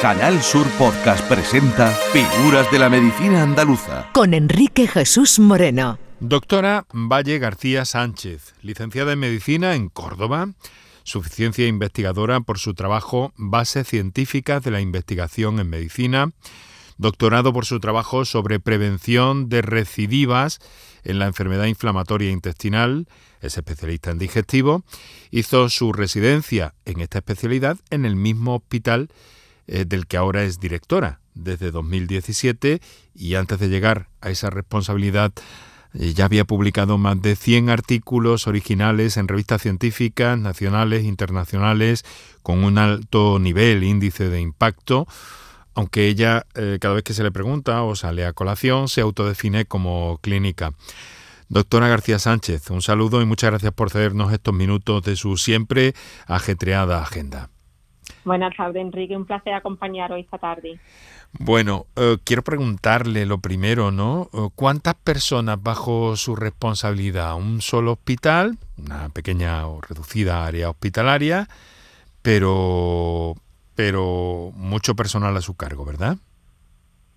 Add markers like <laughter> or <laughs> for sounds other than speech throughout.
Canal Sur Podcast presenta Figuras de la Medicina Andaluza. Con Enrique Jesús Moreno. Doctora Valle García Sánchez, licenciada en Medicina en Córdoba, suficiencia investigadora por su trabajo Bases Científicas de la Investigación en Medicina, doctorado por su trabajo sobre prevención de recidivas en la enfermedad inflamatoria intestinal, es especialista en digestivo, hizo su residencia en esta especialidad en el mismo hospital eh, del que ahora es directora desde 2017 y antes de llegar a esa responsabilidad eh, ya había publicado más de 100 artículos originales en revistas científicas nacionales, internacionales, con un alto nivel, índice de impacto, aunque ella eh, cada vez que se le pregunta o sale a colación se autodefine como clínica. Doctora García Sánchez, un saludo y muchas gracias por cedernos estos minutos de su siempre ajetreada agenda. Buenas tardes, Enrique. Un placer acompañaros esta tarde. Bueno, eh, quiero preguntarle lo primero, ¿no? Eh, ¿Cuántas personas bajo su responsabilidad? ¿Un solo hospital? Una pequeña o reducida área hospitalaria, pero, pero mucho personal a su cargo, ¿verdad?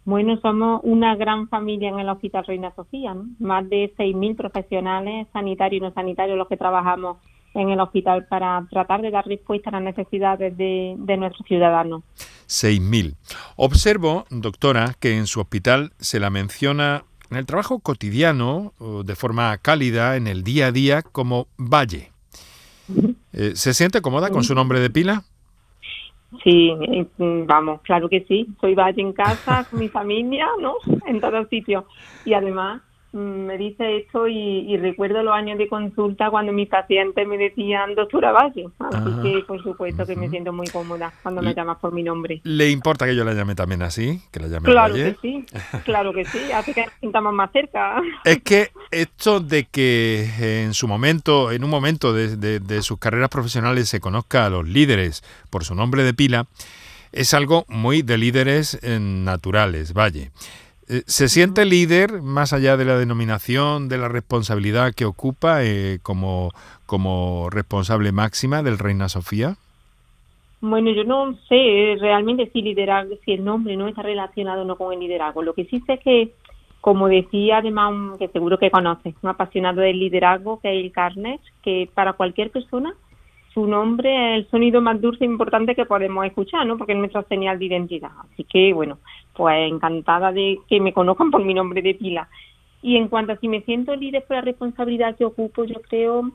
Bueno, somos una gran familia en el Hospital Reina Sofía, ¿no? Más de 6.000 profesionales sanitarios y no sanitarios los que trabajamos en el hospital para tratar de dar respuesta a las necesidades de, nuestros ciudadanos. 6.000. Observo, doctora, que en su hospital se la menciona en el trabajo cotidiano, de forma cálida, en el día a día, como Valle. Eh, ¿Se siente cómoda con su nombre de pila? Sí, mm, vamos, claro que sí. Soy Valle en casa, con mi familia, ¿no? En todos sitios. Y además, me dice esto y, recuerdo los años de consulta cuando mis pacientes me decían doctora Valle. Así que por supuesto que me siento muy cómoda cuando me llamas por mi nombre. ¿Le importa que yo la llame también así? Que la llame claro que sí, claro que sí, hace que nos sintamos más cerca. <laughs> Es que esto de que en su momento, en un momento de, de sus carreras profesionales se conozca a los líderes por su nombre de pila, es algo muy de líderes eh, naturales, Valle. Eh, ¿Se siente líder más allá de la denominación, de la responsabilidad que ocupa eh, como, como responsable máxima del Reina Sofía? Bueno, yo no sé realmente si liderazgo, si el nombre no está relacionado o no con el liderazgo. Lo que sí sé es que, como decía además, que seguro que conoce, un apasionado del liderazgo, que es el Carnes, que para cualquier persona su nombre es el sonido más dulce e importante que podemos escuchar, ¿no? Porque es nuestra señal de identidad. Así que, bueno, pues encantada de que me conozcan por mi nombre de pila. Y en cuanto a si me siento líder por la responsabilidad que ocupo, yo creo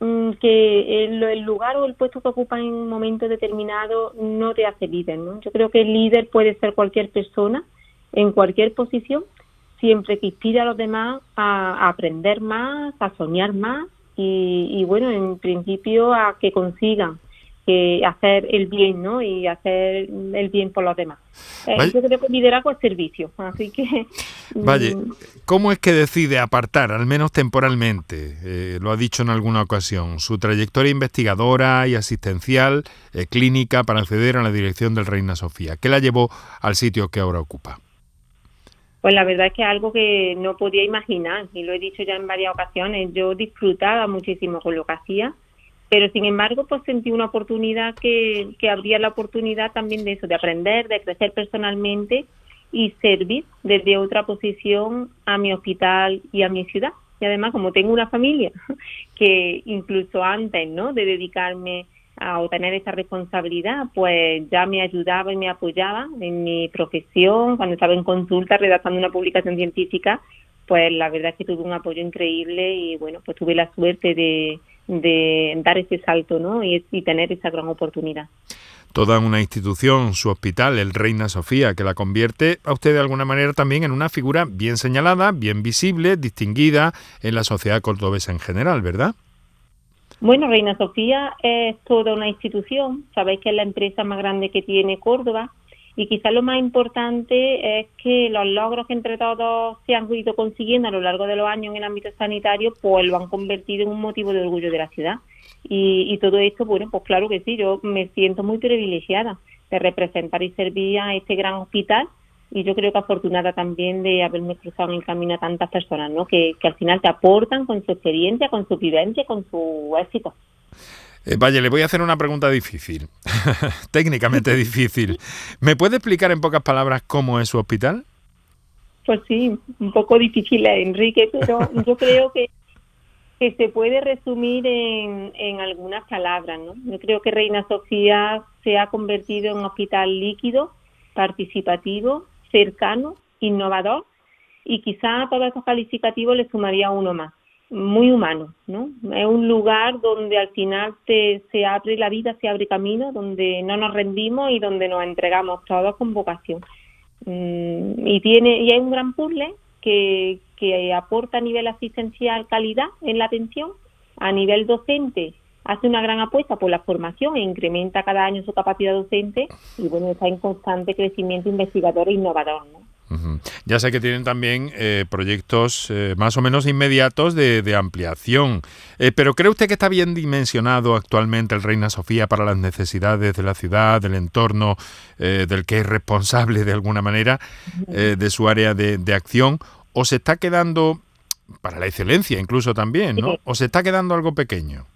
mm, que el, lugar o el puesto que ocupa en un momento determinado no te hace líder, ¿no? Yo creo que el líder puede ser cualquier persona en cualquier posición, siempre que inspire a los demás a aprender más, a soñar más y, bueno, en principio a que consigan que hacer el bien, ¿no? Y hacer el bien por los demás. Eh, yo creo que liderazgo es servicio, así que... Vaya, mm, ¿cómo es que decide apartar, al menos temporalmente, eh, lo ha dicho en alguna ocasión, su trayectoria investigadora y asistencial eh, clínica para acceder a la dirección del Reina Sofía? ¿Qué la llevó al sitio que ahora ocupa? Pues la verdad es que es algo que no podía imaginar, y lo he dicho ya en varias ocasiones, yo disfrutaba muchísimo con lo que hacía, pero sin embargo pues sentí una oportunidad que, que abría la oportunidad también de eso, de aprender, de crecer personalmente y servir desde otra posición a mi hospital y a mi ciudad. Y además como tengo una familia <laughs> que incluso antes ¿no? de dedicarme a obtener esa responsabilidad, pues ya me ayudaba y me apoyaba en mi profesión, cuando estaba en consulta redactando una publicación científica, pues la verdad es que tuve un apoyo increíble y bueno, pues tuve la suerte de, de dar ese salto ¿no? y, y tener esa gran oportunidad toda una institución, su hospital, el Reina Sofía, que la convierte a usted de alguna manera también en una figura bien señalada, bien visible, distinguida en la sociedad cordobesa en general, ¿verdad? Bueno, Reina Sofía es toda una institución, sabéis que es la empresa más grande que tiene Córdoba y quizás lo más importante es que los logros que entre todos se han ido consiguiendo a lo largo de los años en el ámbito sanitario, pues lo han convertido en un motivo de orgullo de la ciudad. Y, y todo esto, bueno, pues claro que sí, yo me siento muy privilegiada de representar y servir a este gran hospital y yo creo que afortunada también de haberme cruzado en el camino a tantas personas, ¿no? Que, que al final te aportan con su experiencia, con su vivencia, con su éxito. Eh, vaya, le voy a hacer una pregunta difícil, <laughs> técnicamente difícil. ¿Me puede explicar en pocas palabras cómo es su hospital? Pues sí, un poco difícil, eh, Enrique, pero <laughs> yo creo que, que se puede resumir en, en algunas palabras. ¿no? Yo creo que Reina Sofía se ha convertido en un hospital líquido, participativo, cercano, innovador y quizá a todos estos calificativos le sumaría uno más, muy humano, ¿no? Es un lugar donde al final se abre la vida, se abre camino, donde no nos rendimos y donde nos entregamos todos con vocación. Mm, y tiene y hay un gran puzzle que, que aporta a nivel asistencial calidad en la atención, a nivel docente hace una gran apuesta por la formación e incrementa cada año su capacidad docente y bueno está en constante crecimiento investigador e innovador, ¿no? Ya sé que tienen también eh, proyectos eh, más o menos inmediatos de, ampliación, eh, pero ¿cree usted que está bien dimensionado actualmente el Reina Sofía para las necesidades de la ciudad, del entorno, del que es responsable de alguna manera de su área de, de, acción? ¿O se está quedando, para la excelencia incluso también, ¿no? ¿O se está quedando algo pequeño?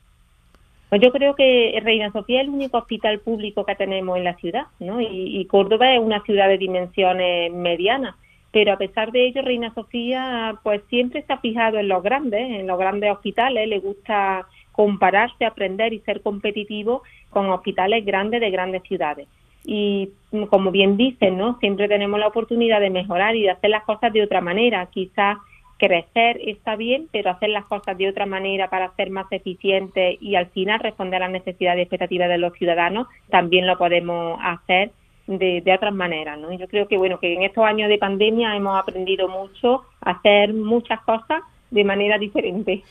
Pues yo creo que Reina Sofía es el único hospital público que tenemos en la ciudad, ¿no? Y, Córdoba es una ciudad de dimensiones medianas, pero a pesar de ello, Reina Sofía, pues siempre ha fijado en los grandes, en los grandes hospitales, le gusta compararse, aprender y ser competitivo con hospitales grandes de grandes ciudades. Y como bien dicen, ¿no? Siempre tenemos la oportunidad de mejorar y de hacer las cosas de otra manera, quizás crecer está bien, pero hacer las cosas de otra manera para ser más eficientes y al final responder a las necesidades y expectativas de los ciudadanos, también lo podemos hacer de, de otras maneras, ¿no? Yo creo que bueno que en estos años de pandemia hemos aprendido mucho a hacer muchas cosas de manera diferente.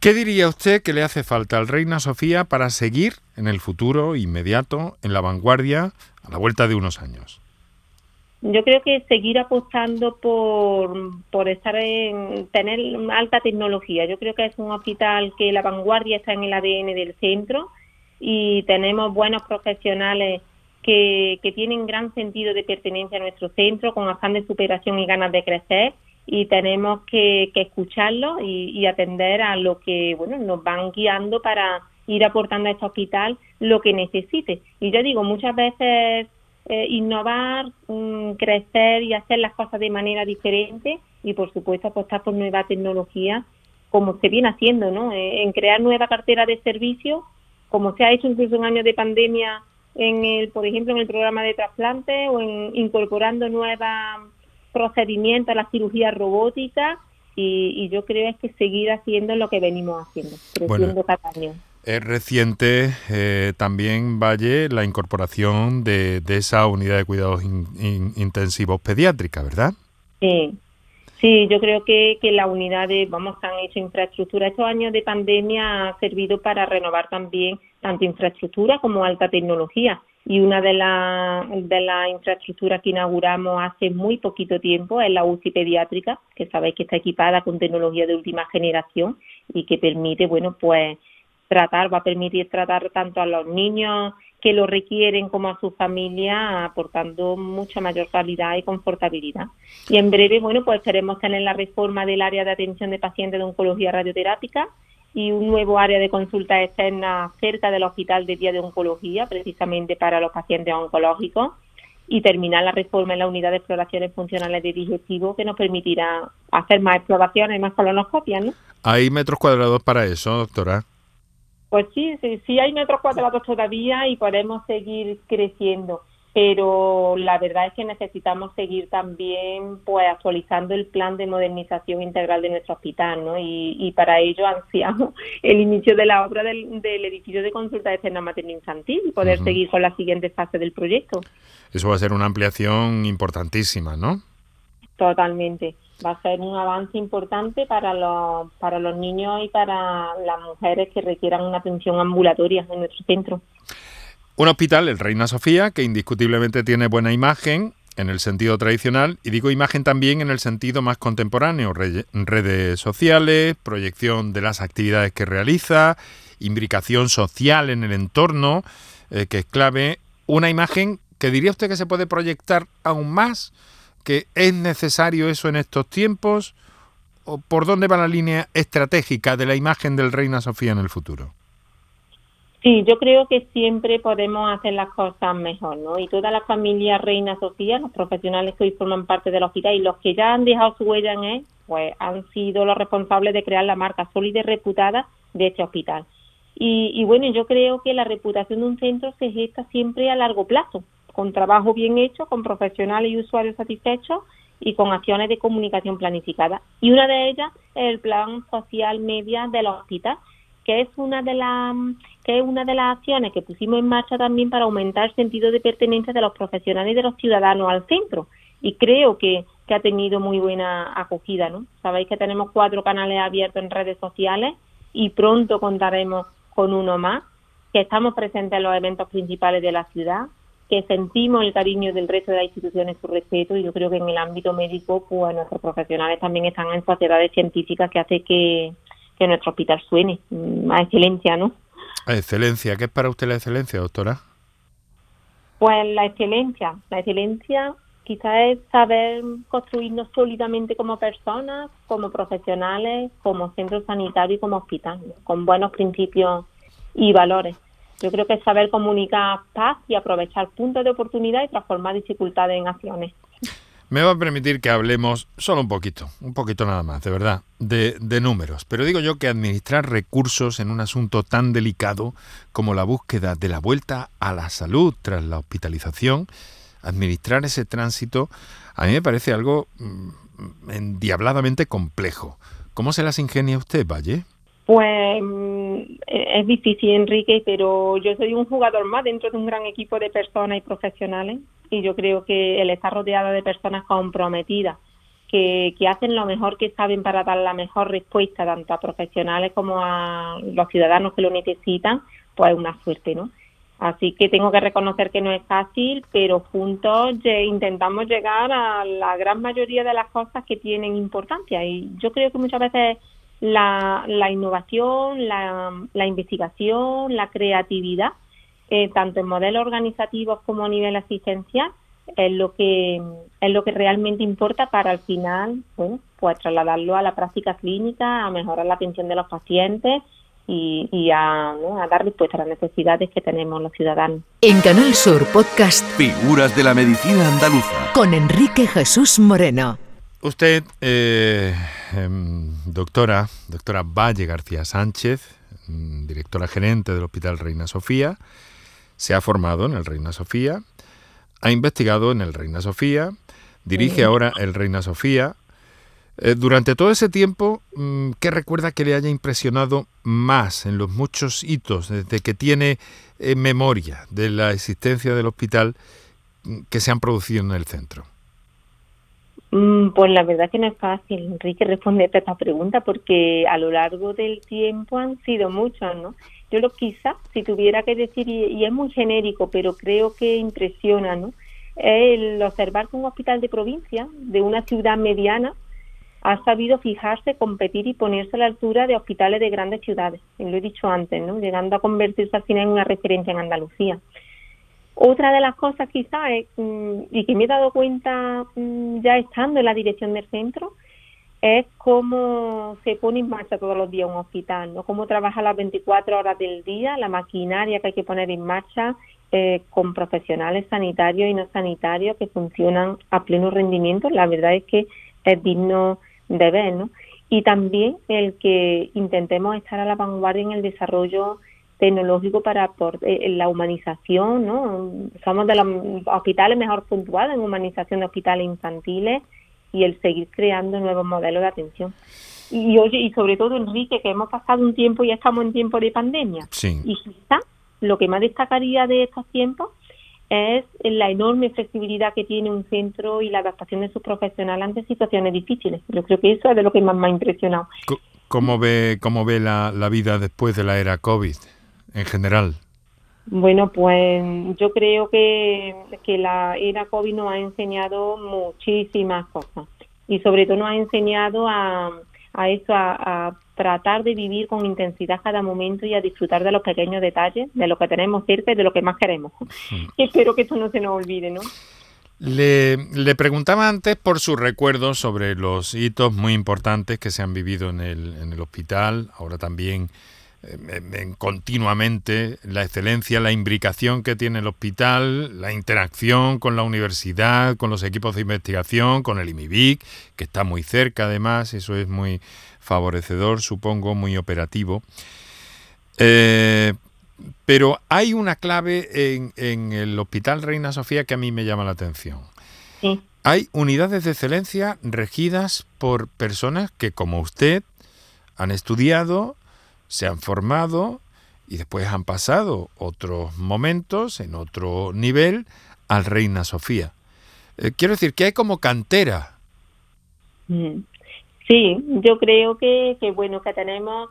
¿Qué diría usted que le hace falta al Reina Sofía para seguir en el futuro inmediato, en la vanguardia, a la vuelta de unos años? Yo creo que seguir apostando por, por estar en tener alta tecnología. Yo creo que es un hospital que la vanguardia está en el ADN del centro y tenemos buenos profesionales que, que tienen gran sentido de pertenencia a nuestro centro, con afán de superación y ganas de crecer y tenemos que, que escucharlo y, y, atender a lo que bueno nos van guiando para ir aportando a este hospital lo que necesite. Y yo digo, muchas veces eh, innovar, mm, crecer y hacer las cosas de manera diferente y, por supuesto, apostar por nueva tecnología, como se viene haciendo, ¿no? Eh, en crear nueva cartera de servicios, como se ha hecho incluso en años de pandemia, en el, por ejemplo, en el programa de trasplante o en incorporando nuevos procedimientos a la cirugía robótica y, yo creo es que seguir haciendo lo que venimos haciendo, creciendo cada año. Es reciente eh, también, Valle, la incorporación de, esa unidad de cuidados intensivos pediátrica, ¿verdad? Sí, sí, yo creo que, que la unidad de, vamos, han hecho infraestructura. Estos años de pandemia ha servido para renovar también tanto infraestructura como alta tecnología. Y una de las de la infraestructuras que inauguramos hace muy poquito tiempo es la UCI pediátrica, que sabéis que está equipada con tecnología de última generación y que permite, bueno, pues tratar, va a permitir tratar tanto a los niños que lo requieren como a su familia, aportando mucha mayor calidad y confortabilidad. Y en breve, bueno, pues queremos tener la reforma del área de atención de pacientes de oncología radioterápica y un nuevo área de consulta externa cerca del hospital de día de oncología, precisamente para los pacientes oncológicos, y terminar la reforma en la unidad de exploraciones funcionales de digestivo que nos permitirá hacer más exploraciones, más colonoscopias, ¿no? ¿Hay metros cuadrados para eso, doctora? Pues sí, sí, sí hay metros cuadrados todavía y podemos seguir creciendo, pero la verdad es que necesitamos seguir también pues actualizando el plan de modernización integral de nuestro hospital, ¿no? Y, para ello ansiamos el inicio de la obra del, edificio de consulta de cena materno infantil y poder seguir con la siguiente fase del proyecto. Eso va a ser una ampliación importantísima, ¿no? Totalmente va a ser un avance importante para los, para los niños y para las mujeres que requieran una atención ambulatoria en nuestro centro. Un hospital, el Reina Sofía, que indiscutiblemente tiene buena imagen en el sentido tradicional y digo imagen también en el sentido más contemporáneo, redes sociales, proyección de las actividades que realiza, imbricación social en el entorno, eh, que es clave, una imagen que diría usted que se puede proyectar aún más que es necesario eso en estos tiempos? ¿O por dónde va la línea estratégica de la imagen del Reina Sofía en el futuro? Sí, yo creo que siempre podemos hacer las cosas mejor, ¿no? Y toda la familia Reina Sofía, los profesionales que hoy forman parte del hospital y los que ya han dejado su huella en él, pues han sido los responsables de crear la marca sólida y reputada de este hospital. Y, y bueno, yo creo que la reputación de un centro se gesta siempre a largo plazo, con trabajo bien hecho, con profesionales y usuarios satisfechos y con acciones de comunicación planificada. Y una de ellas es el plan social media del hospital, que es una de las que es una de las acciones que pusimos en marcha también para aumentar el sentido de pertenencia de los profesionales y de los ciudadanos al centro. Y creo que, que ha tenido muy buena acogida, ¿no? Sabéis que tenemos cuatro canales abiertos en redes sociales y pronto contaremos con uno más, que estamos presentes en los eventos principales de la ciudad, que sentimos el cariño del resto de las instituciones, su respeto, y yo creo que en el ámbito médico, pues nuestros profesionales también están en sociedades científicas que hace que, que nuestro hospital suene mm, a excelencia, ¿no? A excelencia, ¿qué es para usted la excelencia, doctora? Pues la excelencia, la excelencia quizás es saber construirnos sólidamente como personas, como profesionales, como centro sanitario y como hospital, con buenos principios y valores. Yo creo que es saber comunicar paz y aprovechar puntos de oportunidad y transformar dificultades en acciones. Me va a permitir que hablemos solo un poquito, un poquito nada más, de verdad, de, de, números. Pero digo yo que administrar recursos en un asunto tan delicado como la búsqueda de la vuelta a la salud tras la hospitalización, administrar ese tránsito, a mí me parece algo mm, endiabladamente complejo. ¿Cómo se las ingenia usted, Valle? Pues es difícil, Enrique, pero yo soy un jugador más dentro de un gran equipo de personas y profesionales y yo creo que el estar rodeado de personas comprometidas que, que hacen lo mejor que saben para dar la mejor respuesta tanto a profesionales como a los ciudadanos que lo necesitan, pues es una suerte, ¿no? Así que tengo que reconocer que no es fácil, pero juntos intentamos llegar a la gran mayoría de las cosas que tienen importancia. Y yo creo que muchas veces la, la innovación, la, la investigación, la creatividad eh, tanto en modelos organizativos como a nivel asistencial, es lo que es lo que realmente importa para al final, bueno, pues trasladarlo a la práctica clínica, a mejorar la atención de los pacientes y, y a, ¿no? a, dar respuesta a las necesidades que tenemos los ciudadanos. En Canal Sur Podcast Figuras de la Medicina Andaluza con Enrique Jesús Moreno. Usted, eh, eh, doctora, doctora Valle García Sánchez, mm, directora gerente del Hospital Reina Sofía, se ha formado en el Reina Sofía, ha investigado en el Reina Sofía, dirige ahora el Reina Sofía. Eh, durante todo ese tiempo, mm, ¿qué recuerda que le haya impresionado más en los muchos hitos desde que tiene eh, memoria de la existencia del hospital mm, que se han producido en el centro? Mm, pues la verdad que no es fácil, Enrique, responderte a esta pregunta porque a lo largo del tiempo han sido muchos, ¿no? Yo lo quizá, si tuviera que decir, y, es muy genérico, pero creo que impresiona, ¿no? El observar que un hospital de provincia, de una ciudad mediana, ha sabido fijarse, competir y ponerse a la altura de hospitales de grandes ciudades. Lo he dicho antes, ¿no? Llegando a convertirse al final en una referencia en Andalucía. Otra de las cosas quizá es, mm, y que me he dado cuenta mm, ya estando en la dirección del centro, es cómo se pone en marcha todos los días un hospital, ¿no? Cómo trabaja las 24 horas del día, la maquinaria que hay que poner en marcha eh, con profesionales sanitarios y no sanitarios que funcionan a pleno rendimiento. La verdad es que es digno de ver, ¿no? Y también el que intentemos estar a la vanguardia en el desarrollo tecnológico para eh, la humanización, ¿no? Somos de los hospitales mejor puntuados en humanización de hospitales infantiles y el seguir creando nuevos modelos de atención. Y oye, y sobre todo Enrique, que hemos pasado un tiempo y estamos en tiempo de pandemia. Y quizá lo que más destacaría de estos tiempos es la enorme flexibilidad que tiene un centro y la adaptación de sus profesionales ante situaciones difíciles. Yo creo que eso es de lo que más me ha impresionado. ¿Cómo ve, cómo ve la, la vida después de la era COVID en general? Bueno, pues yo creo que, que la era COVID nos ha enseñado muchísimas cosas y sobre todo nos ha enseñado a, a eso, a, tratar de vivir con intensidad cada momento y a disfrutar de los pequeños detalles, de lo que tenemos cerca y de lo que más queremos. <laughs> Espero que esto no se nos olvide, ¿no? Le, le, preguntaba antes por sus recuerdos sobre los hitos muy importantes que se han vivido en el, en el hospital, ahora también continuamente la excelencia, la imbricación que tiene el hospital, la interacción con la universidad, con los equipos de investigación, con el IMIBIC, que está muy cerca además, eso es muy favorecedor, supongo, muy operativo. Eh, pero hay una clave en, en, el Hospital Reina Sofía que a mí me llama la atención. Hay unidades de excelencia regidas por personas que, como usted, han estudiado, se han formado y después han pasado otros momentos en otro nivel al Reina Sofía. Eh, quiero decir que hay como cantera. Mm. Sí, yo creo que, que bueno que tenemos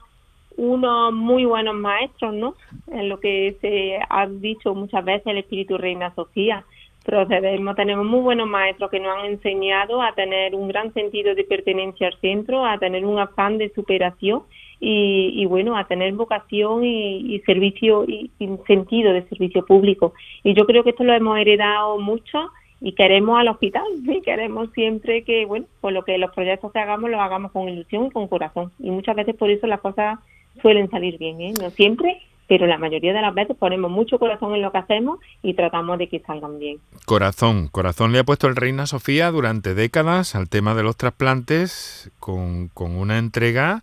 unos muy buenos maestros, ¿no? En lo que se ha dicho muchas veces el espíritu Reina Sofía. Procedemos, tenemos muy buenos maestros que nos han enseñado a tener un gran sentido de pertenencia al centro, a tener un afán de superación y, bueno, a tener vocación y, servicio y, sentido de servicio público. Y yo creo que esto lo hemos heredado mucho y queremos al hospital, <laughs> y queremos siempre que, bueno, por lo que los proyectos que hagamos los hagamos con ilusión y con corazón. Y muchas veces por eso las cosas suelen salir bien, ¿eh? No siempre, pero la mayoría de las veces ponemos mucho corazón en lo que hacemos y tratamos de que salgan bien. Corazón, corazón le ha puesto el Reina Sofía durante décadas al tema de los trasplantes con, con una entrega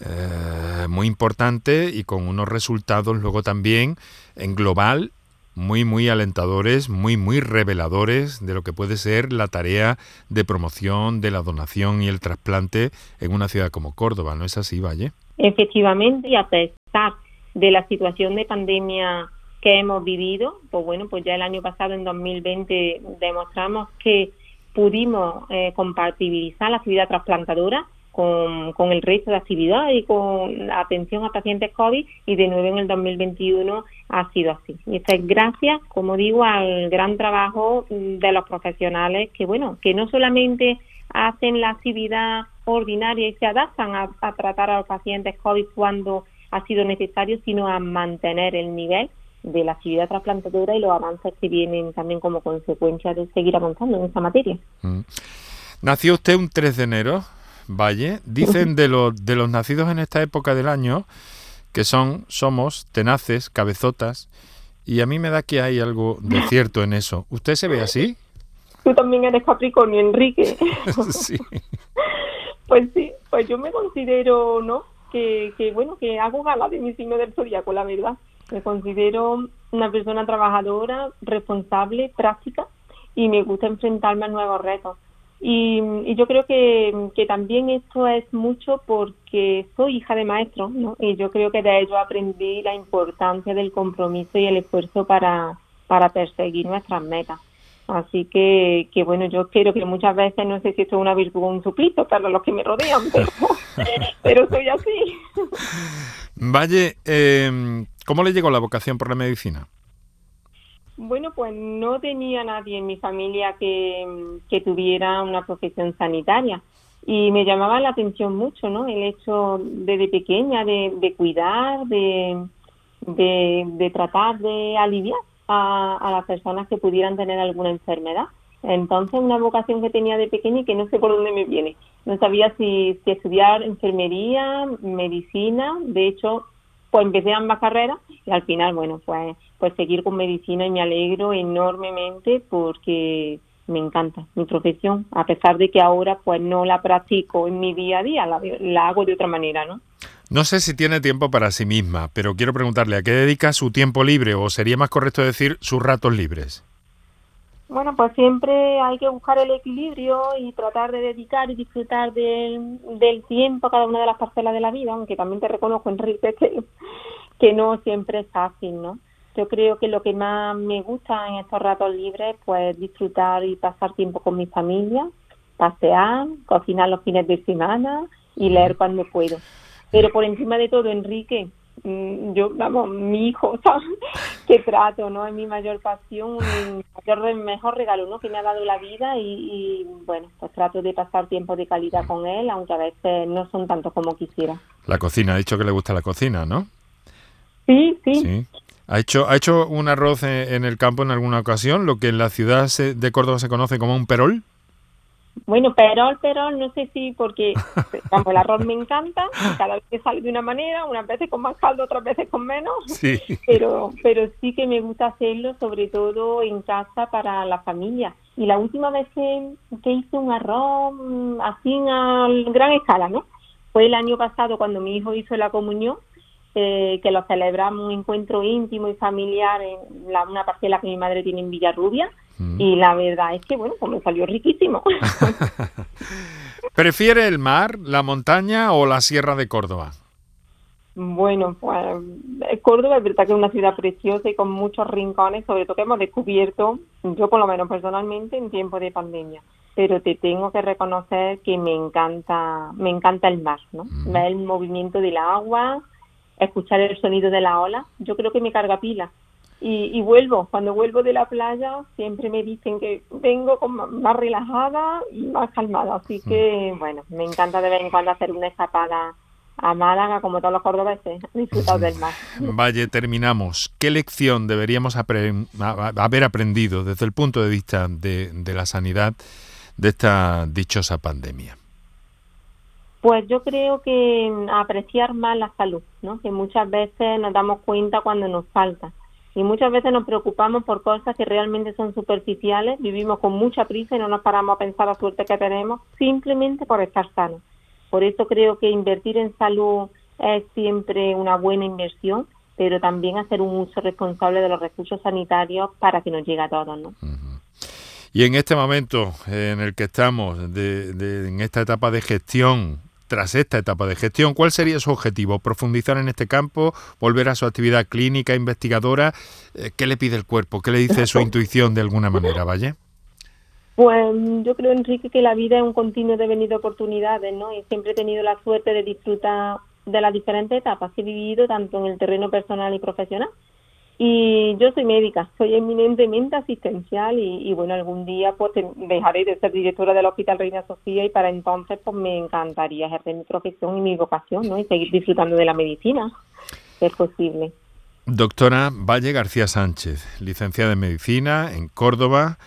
eh, muy importante y con unos resultados luego también en global muy, muy alentadores, muy, muy reveladores de lo que puede ser la tarea de promoción de la donación y el trasplante en una ciudad como Córdoba. ¿No es así, Valle? Efectivamente, y a pesar de la situación de pandemia que hemos vivido, pues bueno, pues ya el año pasado, en 2020, demostramos que pudimos eh, compatibilizar la actividad trasplantadora con, el resto de actividad y con la atención a pacientes COVID y de nuevo en el 2021 ha sido así. Y esto es gracias, como digo, al gran trabajo de los profesionales que, bueno, que no solamente hacen la actividad ordinaria y se adaptan a, tratar a los pacientes COVID cuando ha sido necesario, sino a mantener el nivel de la actividad trasplantadora y los avances que vienen también como consecuencia de seguir avanzando en esta materia. Mm. Nació usted un 3 de enero Valle, dicen de los, de los nacidos en esta época del año que son, somos tenaces, cabezotas, y a mí me da que hay algo de cierto en eso. ¿Usted se ve así? Tú también eres Capricornio, Enrique. <laughs> sí. Pues sí, pues yo me considero, ¿no? Que, que bueno, que hago gala de mi signo del zodiaco, la verdad. Me considero una persona trabajadora, responsable, práctica y me gusta enfrentarme a nuevos retos. Y, yo creo que, que, también esto es mucho porque soy hija de maestro, ¿no? Y yo creo que de ello aprendí la importancia del compromiso y el esfuerzo para, para perseguir nuestras metas. Así que, que bueno, yo espero que muchas veces, no sé si esto es una virtud o un suplito para los que me rodean, <laughs> pero, pero soy así. Valle, eh, ¿cómo le llegó la vocación por la medicina? Bueno, pues no tenía nadie en mi familia que, tuviera una profesión sanitaria y me llamaba la atención mucho, ¿no? El hecho desde pequeña de, cuidar, de, de, tratar de aliviar a, a las personas que pudieran tener alguna enfermedad. Entonces, una vocación que tenía de pequeña y que no sé por dónde me viene. No sabía si, si estudiar enfermería, medicina. De hecho, pues empecé ambas carreras y al final, bueno, pues, pues seguir con medicina y me alegro enormemente porque me encanta mi profesión, a pesar de que ahora pues no la practico en mi día a día, la, la hago de otra manera, ¿no? No sé si tiene tiempo para sí misma, pero quiero preguntarle, ¿a qué dedica su tiempo libre o sería más correcto decir sus ratos libres? Bueno, pues siempre hay que buscar el equilibrio y tratar de dedicar y disfrutar del, tiempo a cada una de las parcelas de la vida, aunque también te reconozco, Enrique, que, que no siempre es fácil, ¿no? Yo creo que lo que más me gusta en estos ratos libres, pues disfrutar y pasar tiempo con mi familia, pasear, cocinar los fines de semana y leer cuando puedo. Pero por encima de todo, Enrique, yo, vamos, mi hijo, <laughs> ¿sabes? que trato, ¿no? Es mi mayor pasión, mi mayor, mejor regalo, ¿no? Que me ha dado la vida y, bueno, pues trato de pasar tiempo de calidad con él, aunque a veces no son tantos como quisiera. La cocina, ha dicho que le gusta la cocina, ¿no? Sí, sí. ¿Ha hecho, ¿Ha hecho un arroz en, el campo en alguna ocasión, lo que en la ciudad de Córdoba se conoce como un perol? Bueno, perol, perol, no sé si porque como el arroz me encanta, cada vez que sale de una manera, unas veces con más caldo, otras veces con menos, sí. pero, pero sí que me gusta hacerlo, sobre todo en casa para la familia. Y la última vez que, hice un arroz mm, así a gran escala, ¿no? Fue el año pasado cuando mi hijo hizo la comunión, eh, que lo celebramos un encuentro íntimo y familiar en la, una parcela que mi madre tiene en Villarrubia Mm. Y la verdad es que, bueno, pues me salió riquísimo. <laughs> ¿Prefiere el mar, la montaña o la Sierra de Córdoba? Bueno, pues eh, Córdoba es verdad que es una ciudad preciosa y con muchos rincones, sobre todo que hemos descubierto, yo por lo menos personalmente, en tiempo de pandemia. Pero te tengo que reconocer que me encanta, me encanta el mar, ¿no? Mm. Ver el movimiento del agua, escuchar el sonido de la ola, yo creo que me carga pila y, vuelvo, cuando vuelvo de la playa siempre me dicen que vengo más relajada y más calmada, así que bueno, me encanta de vez en cuando hacer una escapada a Málaga, como todos los cordobeses, <laughs> disfrutar del mar. Vaya, terminamos. ¿Qué lección deberíamos haber aprendido desde el punto de vista de, de la sanidad de esta dichosa pandemia? Pues yo creo que apreciar más la salud, ¿no? que muchas veces nos damos cuenta cuando nos falta y muchas veces nos preocupamos por cosas que realmente son superficiales, vivimos con mucha prisa y no nos paramos a pensar la suerte que tenemos simplemente por estar sanos. Por eso creo que invertir en salud es siempre una buena inversión, pero también hacer un uso responsable de los recursos sanitarios para que nos llegue a todos. ¿no? Y en este momento en el que estamos, en esta etapa de gestión tras esta etapa de gestión, ¿cuál sería su objetivo? ¿Profundizar en este campo? ¿Volver a su actividad clínica, investigadora? Eh, ¿Qué le pide el cuerpo? ¿Qué le dice su <laughs> intuición de alguna manera, Valle? Pues yo creo, Enrique, que la vida es un continuo devenir de oportunidades, ¿no? Y siempre he tenido la suerte de disfrutar de las diferentes etapas que he vivido, tanto en el terreno personal y profesional. Y yo soy médica, soy eminentemente asistencial y, bueno, algún día pues dejaré de ser directora del Hospital Reina Sofía y para entonces pues me encantaría ejercer mi profesión y mi vocación, ¿no? Y seguir disfrutando de la medicina, si es posible. Doctora Valle García Sánchez, licenciada en Medicina en Córdoba,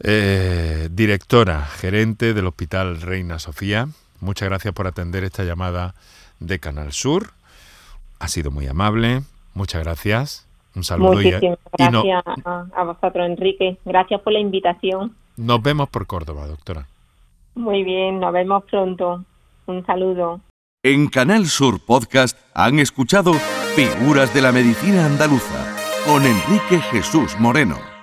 eh, directora, gerente del Hospital Reina Sofía. Muchas gracias por atender esta llamada de Canal Sur. Ha sido muy amable. Muchas gracias. Un saludo. Muchísimas gracias a, vosotros, Enrique. Gracias por la invitación. Nos vemos por Córdoba, doctora. Muy bien, nos vemos pronto. Un saludo. En Canal Sur Podcast han escuchado Figuras de la Medicina Andaluza con Enrique Jesús Moreno.